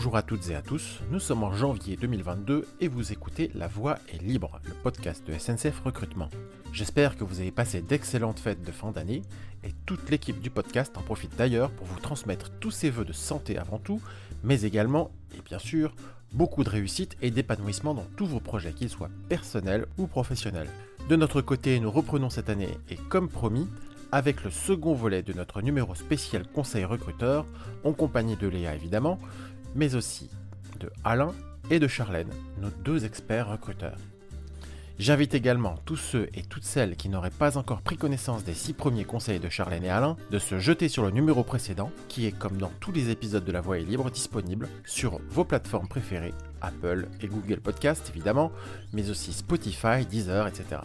Bonjour à toutes et à tous, nous sommes en janvier 2022 et vous écoutez La Voix est libre, le podcast de SNCF Recrutement. J'espère que vous avez passé d'excellentes fêtes de fin d'année et toute l'équipe du podcast en profite d'ailleurs pour vous transmettre tous ses voeux de santé avant tout, mais également, et bien sûr, beaucoup de réussite et d'épanouissement dans tous vos projets, qu'ils soient personnels ou professionnels. De notre côté, nous reprenons cette année et comme promis, avec le second volet de notre numéro spécial Conseil recruteur, en compagnie de Léa évidemment, mais aussi de Alain et de Charlène, nos deux experts recruteurs. J'invite également tous ceux et toutes celles qui n'auraient pas encore pris connaissance des six premiers conseils de Charlène et Alain de se jeter sur le numéro précédent qui est comme dans tous les épisodes de La Voix est libre disponible sur vos plateformes préférées, Apple et Google Podcast évidemment, mais aussi Spotify, Deezer, etc.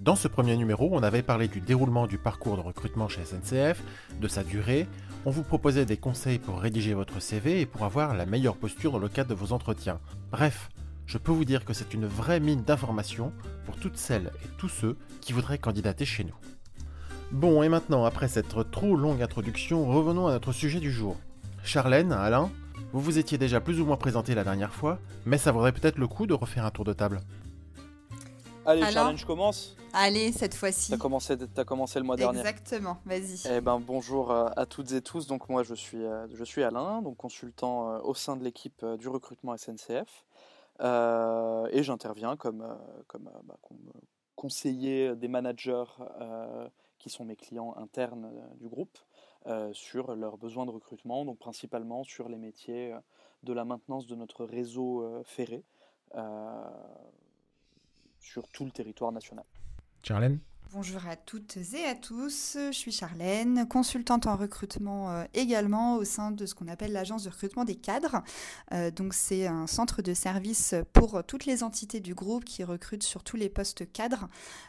Dans ce premier numéro, on avait parlé du déroulement du parcours de recrutement chez SNCF, de sa durée, on vous proposait des conseils pour rédiger votre CV et pour avoir la meilleure posture dans le cadre de vos entretiens. Bref, je peux vous dire que c'est une vraie mine d'informations pour toutes celles et tous ceux qui voudraient candidater chez nous. Bon, et maintenant, après cette trop longue introduction, revenons à notre sujet du jour. Charlène, Alain, vous vous étiez déjà plus ou moins présenté la dernière fois, mais ça vaudrait peut-être le coup de refaire un tour de table. Allez, Charlène, je commence Allez, cette fois-ci. T'as commencé, as commencé le mois dernier. Exactement, vas-y. Eh ben, bonjour euh, à toutes et tous. Donc, moi, je suis, euh, je suis Alain, donc consultant euh, au sein de l'équipe du recrutement SNCF. Euh, et j'interviens comme, comme, bah, conseiller des managers qui sont mes clients internes du groupe sur leurs besoins de recrutement, donc principalement sur les métiers de la maintenance de notre réseau ferré sur tout le territoire national. Charlène Bonjour à toutes et à tous, je suis Charlène, consultante en recrutement euh, également au sein de ce qu'on appelle l'agence de recrutement des cadres. Euh, donc c'est un centre de service pour toutes les entités du groupe qui recrutent sur tous les postes cadres.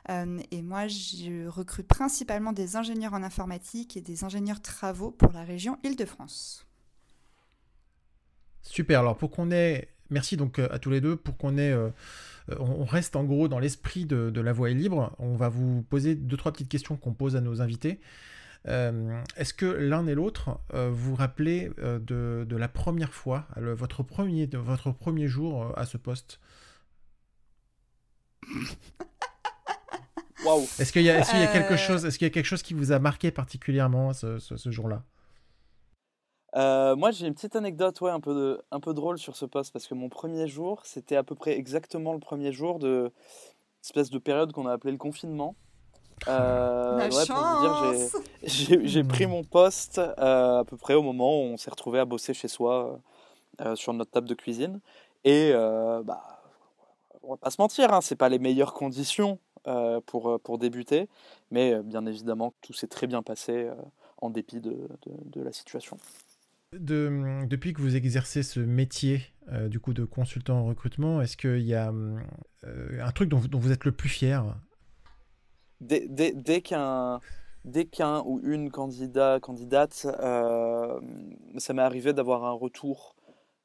Euh, et moi je recrute principalement des ingénieurs en informatique et des ingénieurs travaux pour la région Île-de-France. Super, alors pour qu'on ait, merci donc à tous les deux, pour qu'on ait on reste en gros dans l'esprit de, la voie est libre. On va vous poser deux, trois petites questions qu'on pose à nos invités. Euh, est-ce que l'un et l'autre euh, vous rappelez de, la première fois, votre, premier, votre premier jour à ce poste? Est-ce qu'il y, a quelque chose, est-ce qu'il y a quelque chose qui vous a marqué particulièrement ce jour-là? Euh, moi, j'ai une petite anecdote, ouais, un peu, de, un peu drôle sur ce poste, parce que mon premier jour, c'était à peu près exactement le premier jour de espèce de période qu'on a appelé le confinement. Euh, chance j'ai pris mon poste euh, à peu près au moment où on s'est retrouvé à bosser chez soi euh, sur notre table de cuisine. Et bah, on va pas se mentir, hein, c'est pas les meilleures conditions pour, pour débuter, mais bien évidemment, tout s'est très bien passé en dépit de, de, de la situation depuis que vous exercez ce métier euh, du coup de consultant en recrutement, est-ce qu'il y a euh, un truc dont, vous êtes le plus fier? Dès, dès, qu'un dès qu'un ou une candidat candidate, euh, ça m'est arrivé d'avoir un retour.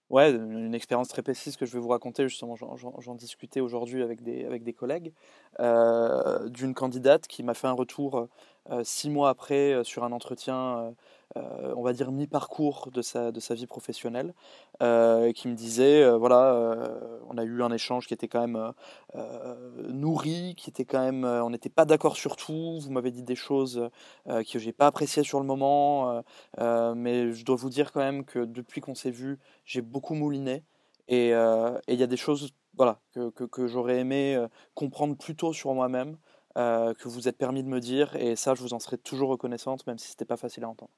Ouais, une expérience très précise que je vais vous raconter, justement, j'en discutais aujourd'hui avec des, avec des collègues, d'une candidate qui m'a fait un retour six mois après sur un entretien euh, on va dire, mi-parcours de sa, de sa vie professionnelle, euh, qui me disait, euh, voilà, on a eu un échange qui était quand même nourri, qui était quand même, on n'était pas d'accord sur tout, vous m'avez dit des choses que j'ai pas appréciées sur le moment, mais je dois vous dire quand même que depuis qu'on s'est vu, j'ai beaucoup mouliné. Et il y a des choses voilà, que, que, j'aurais aimé comprendre plus tôt sur moi-même, que vous êtes permis de me dire, et ça, je vous en serai toujours reconnaissante, même si ce n'était pas facile à entendre.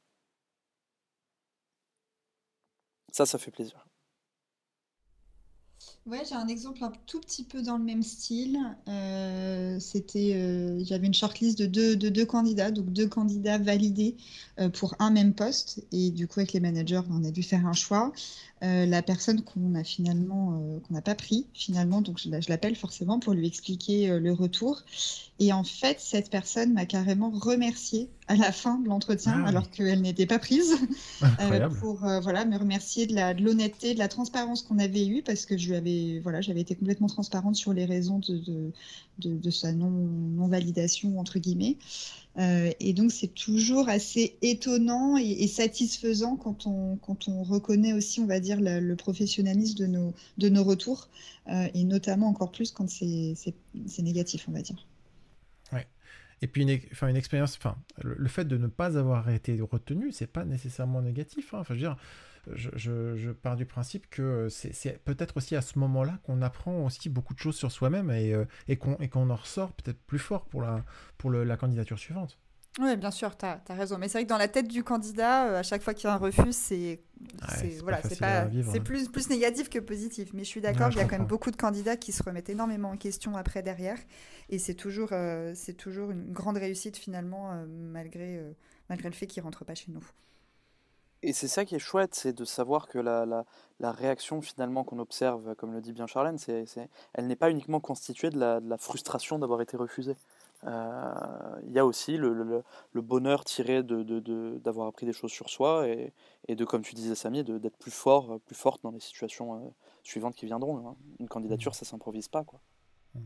Ça, ça fait plaisir. Ouais, j'ai un exemple un tout petit peu dans le même style. Euh, c'était, euh, j'avais une shortlist de deux, de deux candidats, donc deux candidats validés euh, pour un même poste. Et du coup, avec les managers, on a dû faire un choix. Euh, la personne qu'on a finalement euh, qu'on n'a pas pris finalement donc je, l'appelle forcément pour lui expliquer le retour et en fait cette personne m'a carrément remercié à la fin de l'entretien ah alors qu'elle n'était pas prise. Pour voilà me remercier de l'honnêteté de la transparence qu'on avait eue parce que je lui avais voilà j'avais été complètement transparente sur les raisons de, de, de, sa non, non validation entre guillemets. Euh, et donc, c'est toujours assez étonnant et, satisfaisant quand on, quand on reconnaît aussi, on va dire, le, professionnalisme de nos, de nos retours, euh, et notamment encore plus quand c'est négatif, on va dire. Et puis, une, enfin, une expérience, enfin, le, fait de ne pas avoir été retenu, c'est pas nécessairement négatif. Hein. Enfin, je veux dire, je, pars du principe que c'est peut-être aussi à ce moment-là qu'on apprend aussi beaucoup de choses sur soi-même et, euh, et qu'on en ressort peut-être plus fort pour la, pour la candidature suivante. Oui, bien sûr, tu as, raison. Mais c'est vrai que dans la tête du candidat, euh, à chaque fois qu'il y a un refus, c'est voilà, pas, c'est hein. plus, plus négatif que positif. Mais je suis d'accord, il y a quand même beaucoup de candidats qui se remettent énormément en question après, derrière. Et c'est toujours, euh, c'est toujours une grande réussite finalement, malgré, malgré le fait qu'ils ne rentrent pas chez nous. Et c'est ça qui est chouette, c'est de savoir que la, la, la réaction finalement qu'on observe, comme le dit bien Charlène, c'est, elle n'est pas uniquement constituée de la, de la frustration d'avoir été refusé. Euh, il y a aussi le, le, le bonheur tiré de, de, d'avoir appris des choses sur soi et, et de, comme tu disais Samy, d'être plus fort, plus forte dans les situations euh, suivantes qui viendront. Hein. Une candidature, ça s'improvise pas. quoi. Mmh.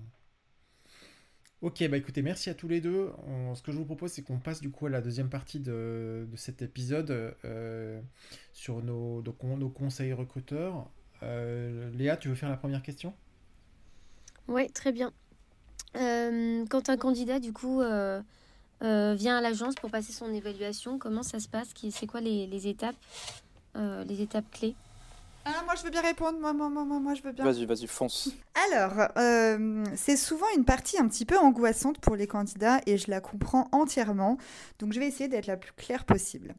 Ok, bah écoutez, merci à tous les deux. ce que je vous propose, c'est qu'on passe du coup à la deuxième partie de, cet épisode euh, sur nos, nos, conseils recruteurs. Euh, Léa, tu veux faire la première question? Oui, très bien. Euh, quand un candidat, du coup, vient à l'agence pour passer son évaluation, comment ça se passe? C'est quoi les, les étapes, les étapes clés? Ah, moi je veux bien répondre, moi, moi, moi, moi, je veux bien. Vas-y, vas-y, fonce. Alors, euh, c'est souvent une partie un petit peu angoissante pour les candidats et je la comprends entièrement. Donc je vais essayer d'être la plus claire possible.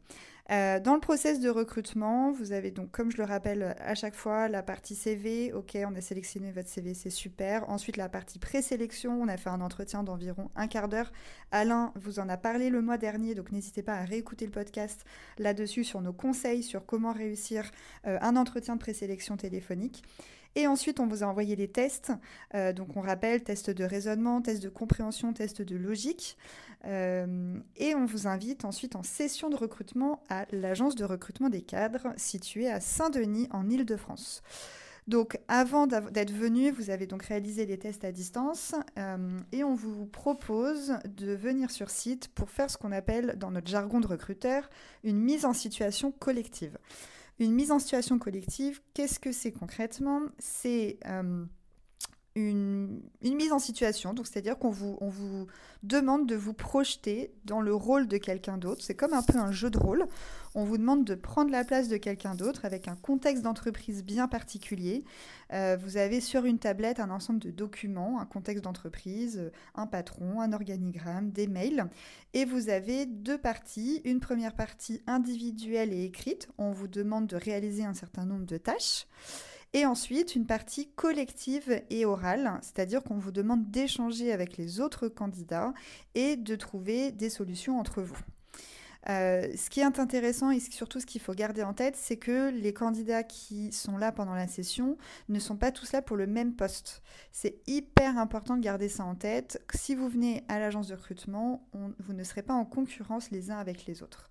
Euh, dans le process de recrutement, vous avez donc, comme je le rappelle à chaque fois, la partie CV. Ok, on a sélectionné votre CV, c'est super. Ensuite, la partie présélection. On a fait un entretien d'environ un quart d'heure. Alain vous en a parlé le mois dernier, donc n'hésitez pas à réécouter le podcast là-dessus sur nos conseils sur comment réussir euh, un entretien de présélection téléphonique. Et ensuite, on vous a envoyé les tests. Euh, donc, on rappelle test de raisonnement, test de compréhension, test de logique. Euh, et on vous invite ensuite en session de recrutement à l'agence de recrutement des cadres située à Saint-Denis en Ile-de-France. Donc avant d'être venu, vous avez donc réalisé les tests à distance euh, et on vous propose de venir sur site pour faire ce qu'on appelle dans notre jargon de recruteur une mise en situation collective. Une mise en situation collective, qu'est-ce que c'est concrètement? C'est euh, une, mise en situation, donc c'est-à-dire qu'on vous, on vous demande de vous projeter dans le rôle de quelqu'un d'autre. C'est comme un peu un jeu de rôle. On vous demande de prendre la place de quelqu'un d'autre avec un contexte d'entreprise bien particulier. Euh, vous avez sur une tablette un ensemble de documents, un contexte d'entreprise, un patron, un organigramme, des mails. Et vous avez deux parties. Une première partie individuelle et écrite. On vous demande de réaliser un certain nombre de tâches. Et ensuite, une partie collective et orale, c'est-à-dire qu'on vous demande d'échanger avec les autres candidats et de trouver des solutions entre vous. Euh, ce qui est intéressant et surtout ce qu'il faut garder en tête, c'est que les candidats qui sont là pendant la session ne sont pas tous là pour le même poste. C'est hyper important de garder ça en tête. Si vous venez à l'agence de recrutement, vous ne serez pas en concurrence les uns avec les autres.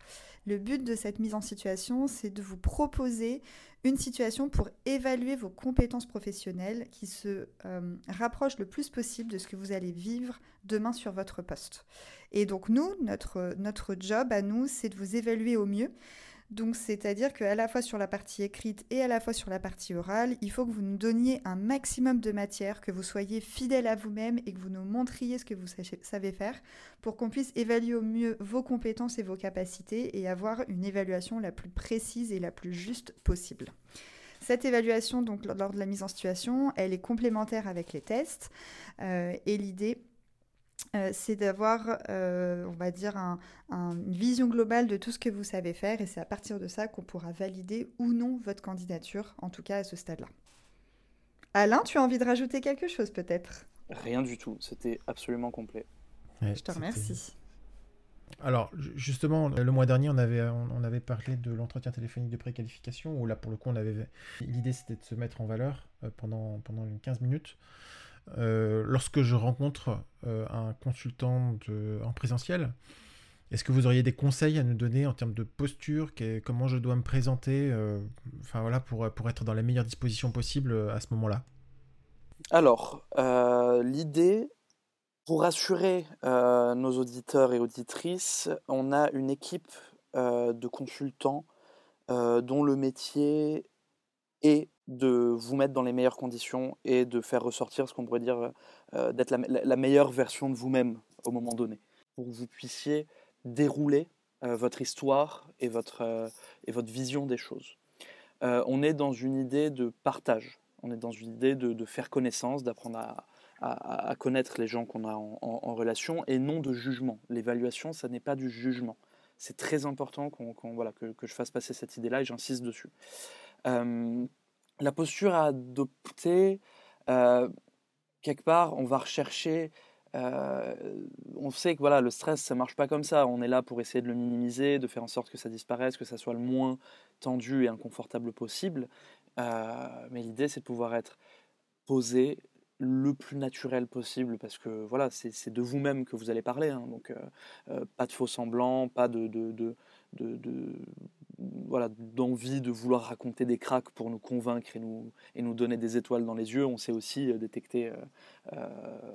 Le but de cette mise en situation, c'est de vous proposer une situation pour évaluer vos compétences professionnelles qui se euh, rapprochent le plus possible de ce que vous allez vivre demain sur votre poste. Et donc nous, notre job à nous, c'est de vous évaluer au mieux. Donc, c'est-à-dire qu'à la fois sur la partie écrite et à la fois sur la partie orale, il faut que vous nous donniez un maximum de matière, que vous soyez fidèle à vous-même et que vous nous montriez ce que vous savez faire pour qu'on puisse évaluer au mieux vos compétences et vos capacités et avoir une évaluation la plus précise et la plus juste possible. Cette évaluation, donc lors de la mise en situation, elle est complémentaire avec les tests. Euh, et l'idée, euh, c'est d'avoir, euh, on va dire, une vision globale de tout ce que vous savez faire et c'est à partir de ça qu'on pourra valider ou non votre candidature, en tout cas à ce stade-là. Alain, tu as envie de rajouter quelque chose peut-être? Rien du tout, c'était absolument complet. Je te remercie. Alors, justement, le mois dernier, on avait, on, avait parlé de l'entretien téléphonique de préqualification, où là, pour le coup, on avait l'idée, c'était de se mettre en valeur euh, pendant, pendant 15 minutes. Euh, lorsque je rencontre euh, un consultant en présentiel, est-ce que vous auriez des conseils à nous donner en termes de posture, comment je dois me présenter, euh, voilà, pour, pour être dans la meilleure disposition possible à ce moment-là? Alors, l'idée, Pour rassurer nos auditeurs et auditrices, on a une équipe de consultants dont le métier est de vous mettre dans les meilleures conditions et de faire ressortir ce qu'on pourrait dire d'être la, meilleure version de vous-même au moment donné, pour que vous puissiez dérouler votre histoire et votre, et votre vision des choses. on est dans une idée de partage, on est dans une idée de, faire connaissance, d'apprendre à, connaître les gens qu'on a en, relation et non de jugement. L'évaluation, ça n'est pas du jugement. C'est très important voilà, que, je fasse passer cette idée-là et j'insiste dessus. La posture à adopter, quelque part, on va rechercher on sait que voilà, le stress, ça marche pas comme ça. On est là pour essayer de le minimiser, de faire en sorte que ça disparaisse, que ça soit le moins tendu et inconfortable possible. mais l'idée, c'est de pouvoir être posé le plus naturel possible parce que voilà, c'est de vous-même que vous allez parler. Hein. donc, pas de faux semblants, pas de, de voilà, d'envie de vouloir raconter des cracks pour nous convaincre et nous, et nous donner des étoiles dans les yeux. On sait aussi détecter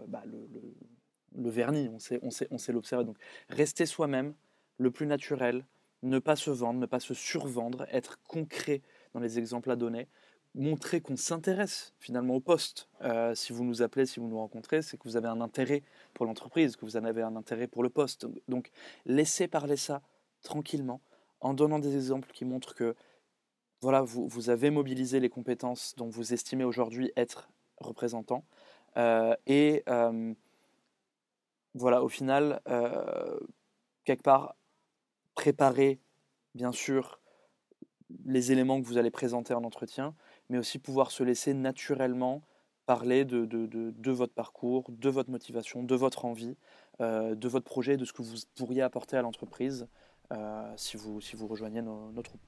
bah, le, vernis, on sait, on sait, on sait l'observer. Donc, rester soi-même, le plus naturel, ne pas se vendre, ne pas se survendre, être concret dans les exemples à donner, montrer qu'on s'intéresse finalement au poste. Euh, si vous nous appelez, si vous nous rencontrez, c'est que vous avez un intérêt pour l'entreprise, que vous en avez un intérêt pour le poste. Donc laissez parler ça tranquillement, en donnant des exemples qui montrent que voilà, vous, vous avez mobilisé les compétences dont vous estimez aujourd'hui être représentant. Euh, et euh, voilà, au final, quelque part, préparer, bien sûr, les éléments que vous allez présenter en entretien, mais aussi pouvoir se laisser naturellement parler de, de, de, votre parcours, de votre motivation, de votre envie, euh, de votre projet, de ce que vous pourriez apporter à l'entreprise euh, si, vous, si vous rejoignez nos, troupes.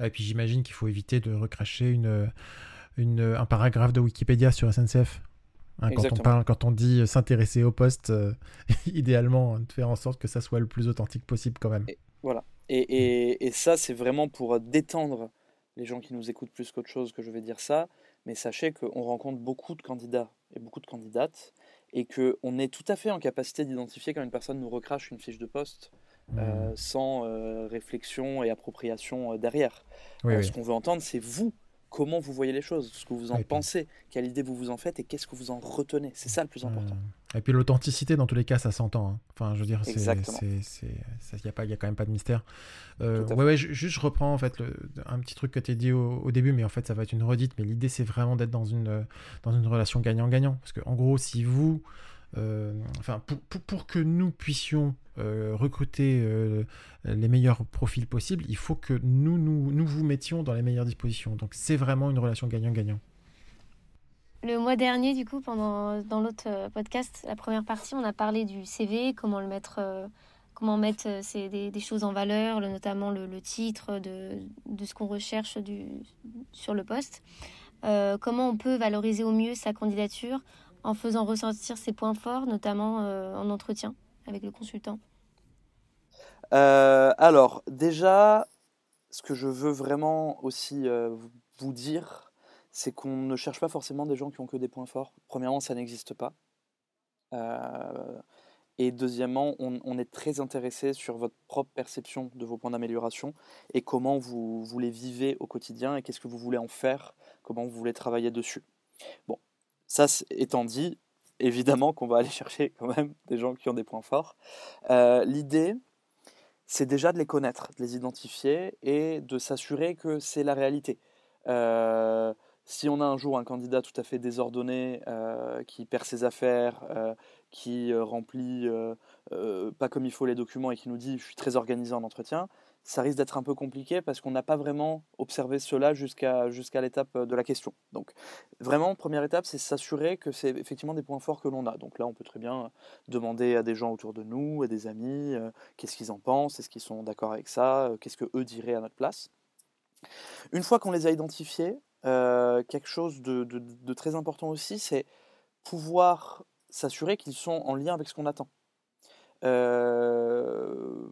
Et puis j'imagine qu'il faut éviter de recracher une, une, un paragraphe de Wikipédia sur SNCF. Hein, quand, on parle, quand on dit s'intéresser au poste, euh, idéalement, de faire en sorte que ça soit le plus authentique possible quand même. voilà. Et, et, et ça, c'est vraiment pour détendre les gens qui nous écoutent plus qu'autre chose que je vais dire ça, mais sachez qu'on rencontre beaucoup de candidats et beaucoup de candidates et qu'on est tout à fait en capacité d'identifier quand une personne nous recrache une fiche de poste euh, mmh. sans euh, réflexion et appropriation euh, derrière. Ce qu'on veut entendre, c'est vous comment vous voyez les choses, ce que vous en pensez, quelle idée vous vous en faites et qu'est-ce que vous en retenez. C'est ça le plus important. Et puis l'authenticité, dans tous les cas, ça s'entend. Hein. Enfin, je veux dire, il n'y a, pas, y a quand même pas de mystère. Euh, ouais, ouais, juste je reprends en fait un petit truc que tu as dit au, début, mais en fait, ça va être une redite. Mais l'idée, c'est vraiment d'être dans une, dans une relation gagnant-gagnant. Parce qu'en gros, si vous enfin, pour, pour, que nous puissions euh, recruter euh, les meilleurs profils possibles, il faut que nous, nous, nous vous mettions dans les meilleures dispositions. Donc c'est vraiment une relation gagnant-gagnant. Le mois dernier, du coup, pendant dans l'autre podcast, la première partie, on a parlé du CV, comment le mettre, comment mettre des, des, choses en valeur, notamment le, titre de, de, ce qu'on recherche du, sur le poste. comment on peut valoriser au mieux sa candidature en faisant ressentir ses points forts, notamment euh, en entretien avec le consultant euh, Alors, déjà, ce que je veux vraiment aussi euh, vous dire, c'est qu'on ne cherche pas forcément des gens qui ont que des points forts. Premièrement, ça n'existe pas. et deuxièmement, on, est très intéressé sur votre propre perception de vos points d'amélioration et comment vous, vous les vivez au quotidien et qu'est-ce que vous voulez en faire, comment vous voulez travailler dessus. Bon, ça étant dit, évidemment qu'on va aller chercher quand même des gens qui ont des points forts. Euh, l'idée, c'est déjà de les connaître, de les identifier et de s'assurer que c'est la réalité. Euh, si on a un jour un candidat tout à fait désordonné, euh, qui perd ses affaires, qui remplit pas comme il faut les documents et qui nous dit je suis très organisé en entretien, ça risque d'être un peu compliqué parce qu'on n'a pas vraiment observé cela jusqu'à jusqu'à l'étape euh, de la question. Donc vraiment, première étape, c'est s'assurer que c'est effectivement des points forts que l'on a. Donc là, on peut très bien demander à des gens autour de nous, à des amis, euh, qu'est-ce qu'ils en pensent, est-ce qu'ils sont d'accord avec ça, euh, qu'est-ce qu'eux diraient à notre place. Une fois qu'on les a identifiés, quelque chose de, de très important aussi, c'est pouvoir s'assurer qu'ils sont en lien avec ce qu'on attend. Euh,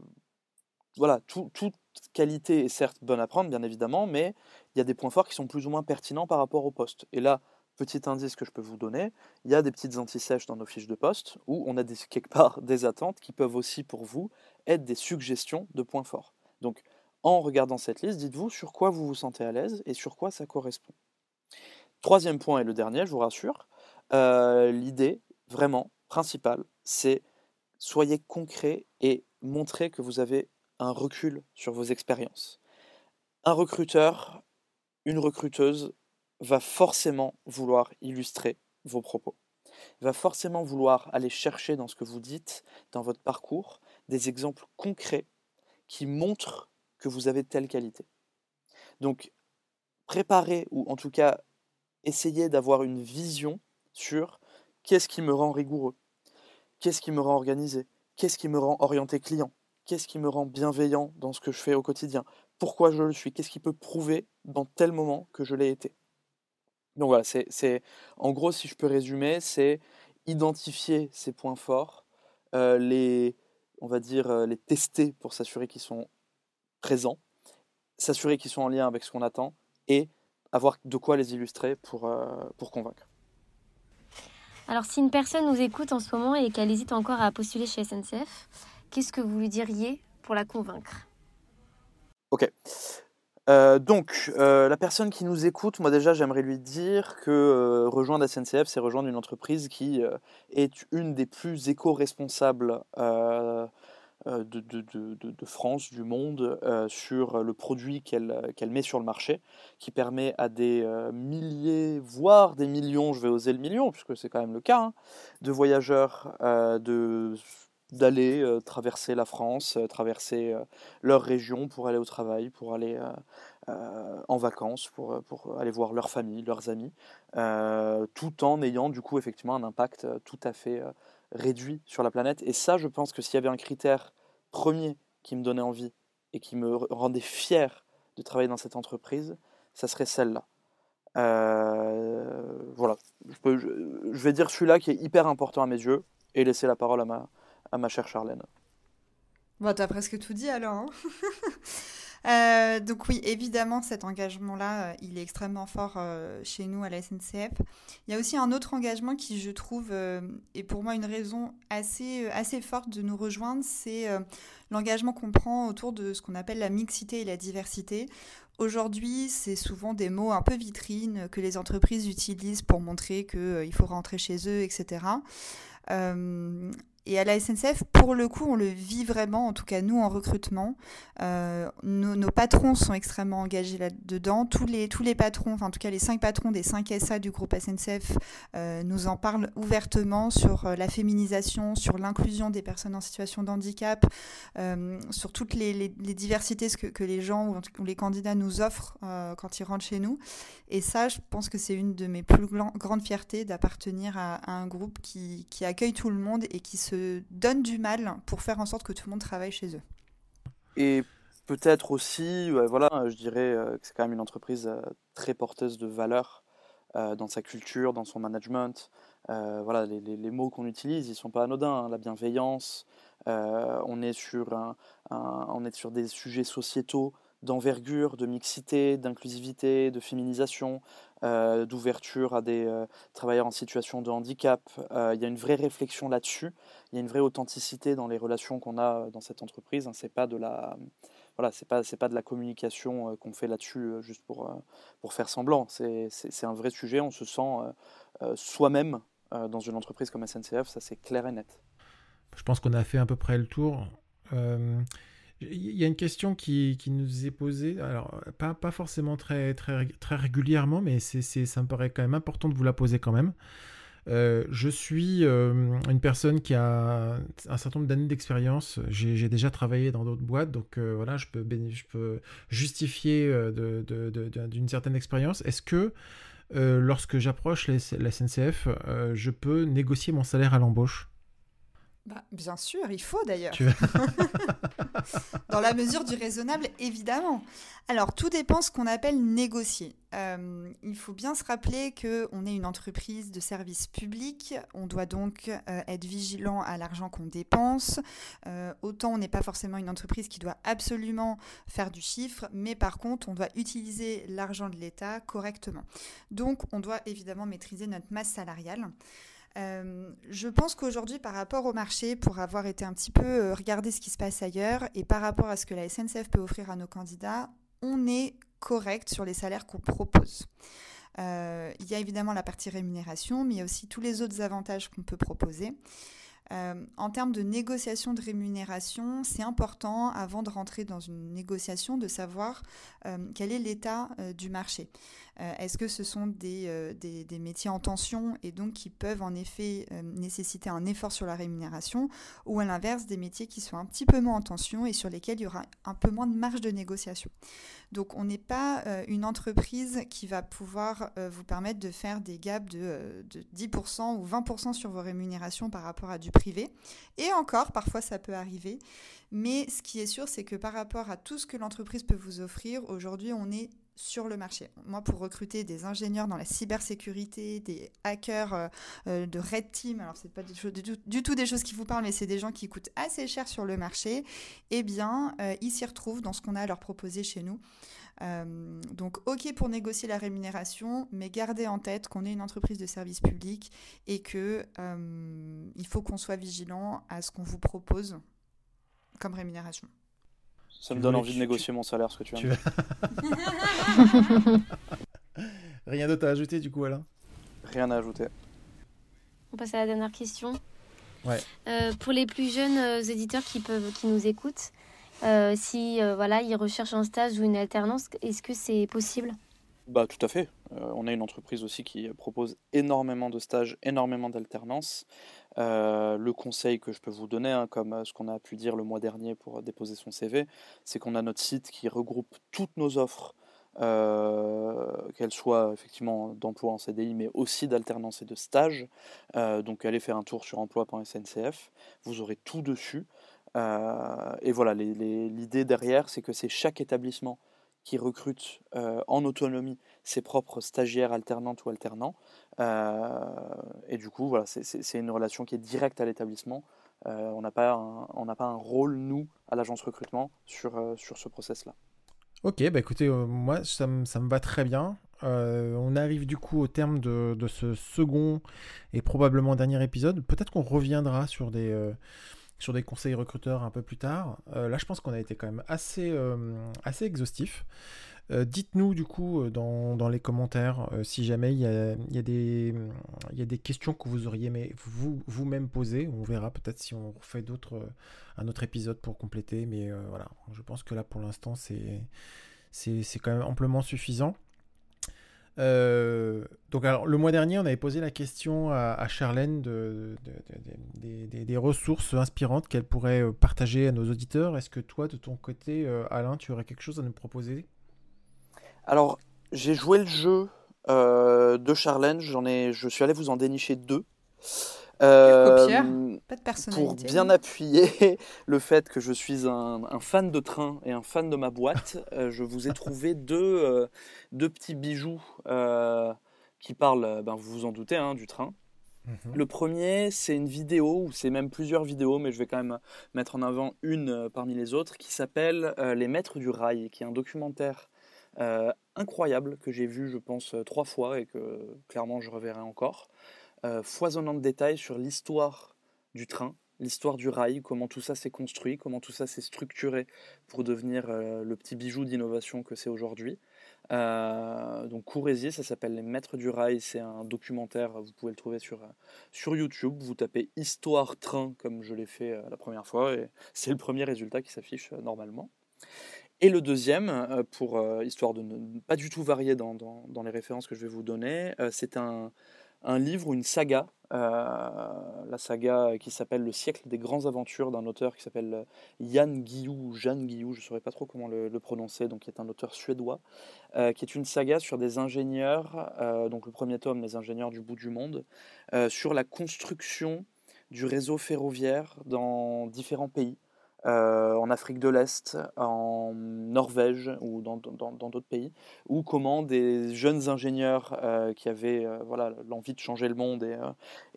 voilà, toute qualité est certes bonne à prendre, bien évidemment, mais il y a des points forts qui sont plus ou moins pertinents par rapport au poste. Et là, petit indice que je peux vous donner, il y a des petites anti-sèches dans nos fiches de poste où on a des, quelque part des attentes qui peuvent aussi pour vous être des suggestions de points forts. Donc en regardant cette liste, dites-vous sur quoi vous vous sentez à l'aise et sur quoi ça correspond. Troisième point et le dernier, je vous rassure, euh, l'idée vraiment principale, c'est soyez concret et montrez que vous avez un recul sur vos expériences. Un recruteur, une recruteuse va forcément vouloir illustrer vos propos. Va forcément vouloir aller chercher dans ce que vous dites, dans votre parcours, des exemples concrets qui montrent que vous avez telle qualité. Donc, préparez, ou en tout cas, essayez d'avoir une vision sur qu'est-ce qui me rend rigoureux, qu'est-ce qui me rend organisé, qu'est-ce qui me rend orienté client, qu'est-ce qui me rend bienveillant dans ce que je fais au quotidien, pourquoi je le suis, qu'est-ce qui peut prouver dans tel moment que je l'ai été? Donc voilà, c'est, en gros, si je peux résumer, c'est identifier ces points forts, euh, les, on va dire, euh, les tester pour s'assurer qu'ils sont présents, s'assurer qu'ils sont en lien avec ce qu'on attend et avoir de quoi les illustrer pour, euh, pour convaincre. Alors si une personne nous écoute en ce moment et qu'elle hésite encore à postuler chez SNCF, qu'est-ce que vous lui diriez pour la convaincre? Ok. Euh, donc, euh, la personne qui nous écoute, moi déjà, j'aimerais lui dire que euh, rejoindre SNCF, c'est rejoindre une entreprise qui est une des plus éco-responsables de, de, France, du monde, sur le produit qu'elle qu'elle met sur le marché, qui permet à des milliers, voire des millions, je vais oser le million, puisque c'est quand même le cas, hein, de voyageurs de d'aller euh, traverser la France, euh, traverser euh, leur région pour aller au travail, pour aller en vacances, pour, pour, aller voir leur famille, leurs amis, tout en ayant du coup effectivement un impact tout à fait réduit sur la planète. Et ça, je pense que s'il y avait un critère premier qui me donnait envie et qui me rendait fier de travailler dans cette entreprise, ça serait celle-là. voilà, je, peux, je, je, vais dire celui-là qui est hyper important à mes yeux et laisser la parole à ma, à ma chère Charlène. Bon, t'as presque tout dit alors. Hein. Euh, donc oui, évidemment, cet engagement-là, euh, il est extrêmement fort euh, chez nous à la SNCF. Il y a aussi un autre engagement qui, je trouve, est pour moi une raison assez, assez forte de nous rejoindre, c'est l'engagement qu'on prend autour de ce qu'on appelle la mixité et la diversité. Aujourd'hui, c'est souvent des mots un peu vitrines que les entreprises utilisent pour montrer qu'il faut rentrer chez eux, etc. Et à la SNCF, pour le coup, on le vit vraiment, en tout cas nous en recrutement. Euh, nos, patrons sont extrêmement engagés là-dedans. Tous les, tous les patrons, enfin en tout cas les cinq patrons des cinq SA du groupe SNCF euh, nous en parlent ouvertement sur euh, la féminisation, sur l'inclusion des personnes en situation de handicap, sur toutes les, diversités que, que, les gens ou, les candidats nous offrent quand ils rentrent chez nous. Et ça, je pense que c'est une de mes plus grandes fiertés d'appartenir à, à, un groupe qui, qui accueille tout le monde et qui se donnent du mal pour faire en sorte que tout le monde travaille chez eux. Et peut-être aussi, voilà, je dirais euh, que c'est quand même une entreprise euh, très porteuse de valeurs euh, dans sa culture, dans son management. voilà, les, mots qu'on utilise, ils sont pas anodins. Hein. la bienveillance, on est sur on est sur des sujets sociétaux d'envergure, de mixité, d'inclusivité, de féminisation, euh, d'ouverture à des euh, travailleurs en situation de handicap. Euh, il y a une vraie réflexion là-dessus. Il y a une vraie authenticité dans les relations qu'on a dans cette entreprise. Hein. C'est pas de la voilà, c'est pas c'est pas de la communication qu'on fait là-dessus juste pour pour faire semblant. C'est un vrai sujet. On se sent soi-même dans une entreprise comme SNCF. Ça c'est clair et net. Je pense qu'on a fait à peu près le tour. Il y a une question qui, nous est posée, alors pas, forcément très, régulièrement, mais ça me paraît quand même important de vous la poser quand même. Euh, je suis euh, une personne qui a un certain nombre d'années d'expérience. J'ai, déjà travaillé dans d'autres boîtes, donc euh, voilà, je peux, justifier d'une certaine expérience. Est-ce que lorsque j'approche la SNCF, je peux négocier mon salaire à l'embauche? Bah, bien sûr, il faut d'ailleurs. Dans la mesure du raisonnable, évidemment. Alors, tout dépend ce qu'on appelle négocier. Euh, il faut bien se rappeler qu'on est une entreprise de service public. On doit donc euh, être vigilant à l'argent qu'on dépense. Euh, autant on n'est pas forcément une entreprise qui doit absolument faire du chiffre, mais par contre, on doit utiliser l'argent de l'État correctement. Donc, on doit évidemment maîtriser notre masse salariale. Euh, je pense qu'aujourd'hui, par rapport au marché, pour avoir été un petit peu euh, regarder ce qui se passe ailleurs et par rapport à ce que la SNCF peut offrir à nos candidats, on est correct sur les salaires qu'on propose. Euh, il y a évidemment la partie rémunération, mais il y a aussi tous les autres avantages qu'on peut proposer. Euh, en termes de négociation de rémunération, c'est important avant de rentrer dans une négociation de savoir euh, quel est l'état euh, du marché. Est-ce que ce sont des, des, métiers en tension et donc qui peuvent en effet nécessiter un effort sur la rémunération ou à l'inverse des métiers qui sont un petit peu moins en tension et sur lesquels il y aura un peu moins de marge de négociation. Donc on n'est pas une entreprise qui va pouvoir vous permettre de faire des gaps de, de 10% ou 20% sur vos rémunérations par rapport à du privé. Et encore, parfois ça peut arriver. Mais ce qui est sûr, c'est que par rapport à tout ce que l'entreprise peut vous offrir, aujourd'hui, on est sur le marché. Moi, pour recruter des ingénieurs dans la cybersécurité, des hackers euh, euh, de Red Team, alors c'est pas du, tout des choses qui vous parlent, mais c'est des gens qui coûtent assez cher sur le marché, eh bien, euh, ils s'y retrouvent dans ce qu'on a à leur proposer chez nous. Donc, ok pour négocier la rémunération, mais gardez en tête qu'on est une entreprise de service public et que il faut qu'on soit vigilant à ce qu'on vous propose comme rémunération. Ça me donne envie de négocier mon salaire, ce que tu viens Rien d'autre à ajouter du coup, Alain? Rien à ajouter. On passe à la dernière question. Ouais. Euh, pour les plus jeunes éditeurs qui, peuvent, qui nous écoutent, euh, si euh, voilà, ils recherchent un stage ou une alternance, est-ce que c'est possible? Bah, Tout à fait. Euh, on a une entreprise aussi qui propose énormément de stages, énormément d'alternances. Le conseil que je peux vous donner, hein, comme ce qu'on a pu dire le mois dernier pour déposer son CV, c'est qu'on a notre site qui regroupe toutes nos offres, qu'elles soient effectivement d'emploi en CDI, mais aussi d'alternance et de stage. donc allez faire un tour sur emploi.sncf, vous aurez tout dessus. Euh, et voilà, l'idée derrière, c'est que c'est chaque établissement qui recrute euh, en autonomie ses propres stagiaires alternantes ou alternants. Euh, et du coup, voilà, c'est une relation qui est directe à l'établissement. on n'a pas, un, pas un rôle, nous, à l'agence recrutement, sur, sur ce process-là. Ok, bah écoutez, moi, ça, ça, me va très bien. on arrive du coup au terme de, de, ce second et probablement dernier épisode. Peut-être qu'on reviendra sur des sur des conseils recruteurs un peu plus tard. Euh, là, je pense qu'on a été quand même assez, euh, assez exhaustif. Euh, dites-nous du coup dans, dans les commentaires si jamais il y a, des, y a des questions que vous auriez aimé vous, vous-même poser. On verra peut-être si on refait un autre épisode pour compléter. Mais voilà, je pense que là pour l'instant c'est quand même amplement suffisant. Euh, donc alors, le mois dernier, on avait posé la question à, Charlène de, des ressources inspirantes qu'elle pourrait euh, partager à nos auditeurs. Est-ce que toi, de ton côté, euh, Alain, tu aurais quelque chose à nous proposer? Alors, j'ai joué le jeu de Charlène. J'en ai, je suis allé vous en dénicher deux. Euh, pas de pour bien appuyer le fait que je suis un, fan de train et un fan de ma boîte, euh, je vous ai trouvé deux, euh, deux petits bijoux qui parlent, ben, vous vous en doutez, hein, du train. Mhm. Le premier, c'est une vidéo, ou c'est même plusieurs vidéos, mais je vais quand même mettre en avant une parmi les autres, qui s'appelle Les Maîtres du Rail, qui est un documentaire incroyable que j'ai vu, je pense, trois fois et que clairement je reverrai encore. Euh, foisonnant de détails sur l'histoire du train, l'histoire du rail, comment tout ça s'est construit, comment tout ça s'est structuré pour devenir euh, le petit bijou d'innovation que c'est aujourd'hui. Euh, donc courez-y, ça s'appelle Les Maîtres du Rail, c'est un documentaire, vous pouvez le trouver sur, sur YouTube, vous tapez Histoire Train comme je l'ai fait la première fois et c'est le premier résultat qui s'affiche normalement. Et le deuxième, pour histoire de ne pas du tout varier dans, dans, dans les références que je vais vous donner, c'est un, un livre ou une saga, euh, la saga qui s'appelle Le siècle des grandes aventures d'un auteur qui s'appelle Jan Guillou, Jeanne Guillou, je ne saurais pas trop comment le, prononcer, donc qui est un auteur suédois, euh, qui est une saga sur des ingénieurs, euh, donc le premier tome, les ingénieurs du bout du monde, sur la construction du réseau ferroviaire dans différents pays. En Afrique de l'Est, en Norvège ou dans d'autres pays, ou comment des jeunes ingénieurs qui avaient voilà, l'envie de changer le monde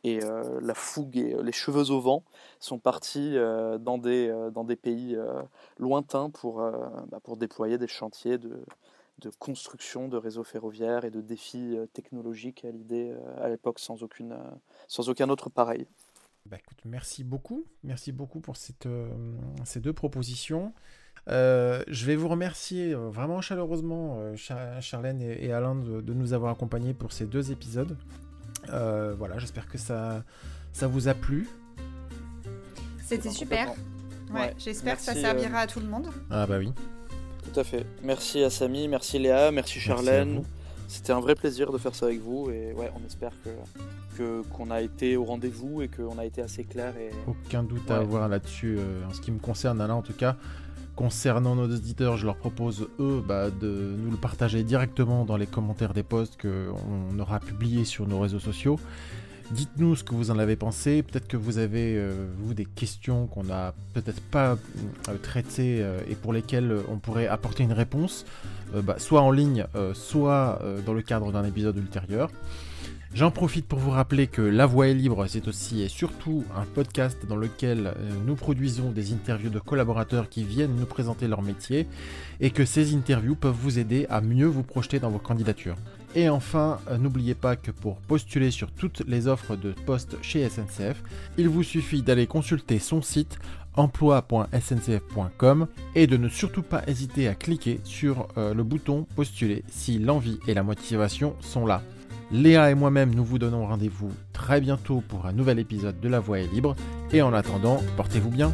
et, la fougue et les cheveux au vent sont partis dans, des, dans des pays lointains pour, bah, pour déployer des chantiers de, de construction de réseaux ferroviaires et de défis euh, technologiques à l'idée euh, à l'époque sans, aucune, euh, sans aucun autre pareil. Bah écoute, merci beaucoup. Merci beaucoup pour cette, ces deux propositions. je vais vous remercier vraiment chaleureusement, Charlène et, Alain, de, nous avoir accompagnés pour ces deux épisodes. voilà, j'espère que ça, ça vous a plu. C'était super. Ouais, j'espère que ça servira à tout le monde. Ah bah oui. Tout à fait. Merci à Samy, merci Léa, merci Charlène. C'était un vrai plaisir de faire ça avec vous et ouais, on espère que qu'on a été au rendez-vous et qu'on a été assez clair. Et... Aucun doute à avoir là-dessus. Euh, en ce qui me concerne, Alain, en tout cas, concernant nos auditeurs, je leur propose eux bah, de nous le partager directement dans les commentaires des posts qu'on aura publiés sur nos réseaux sociaux. Dites-nous ce que vous en avez pensé. Peut-être que vous avez, euh, vous, des questions qu'on n'a peut-être pas euh, traitées euh, et pour lesquelles on pourrait apporter une réponse, bah, soit en ligne, soit dans le cadre d'un épisode ultérieur. J'en profite pour vous rappeler que La Voix est libre, c'est aussi et surtout un podcast dans lequel nous produisons des interviews de collaborateurs qui viennent nous présenter leur métier et que ces interviews peuvent vous aider à mieux vous projeter dans vos candidatures. Et enfin, euh, n'oubliez pas que pour postuler sur toutes les offres de poste chez SNCF, il vous suffit d'aller consulter son site emploi.sncf.com et de ne surtout pas hésiter à cliquer sur euh, le bouton postuler si l'envie et la motivation sont là. Léa et moi-même, nous vous donnons rendez-vous très bientôt pour un nouvel épisode de La Voix est libre. Et en attendant, portez-vous bien.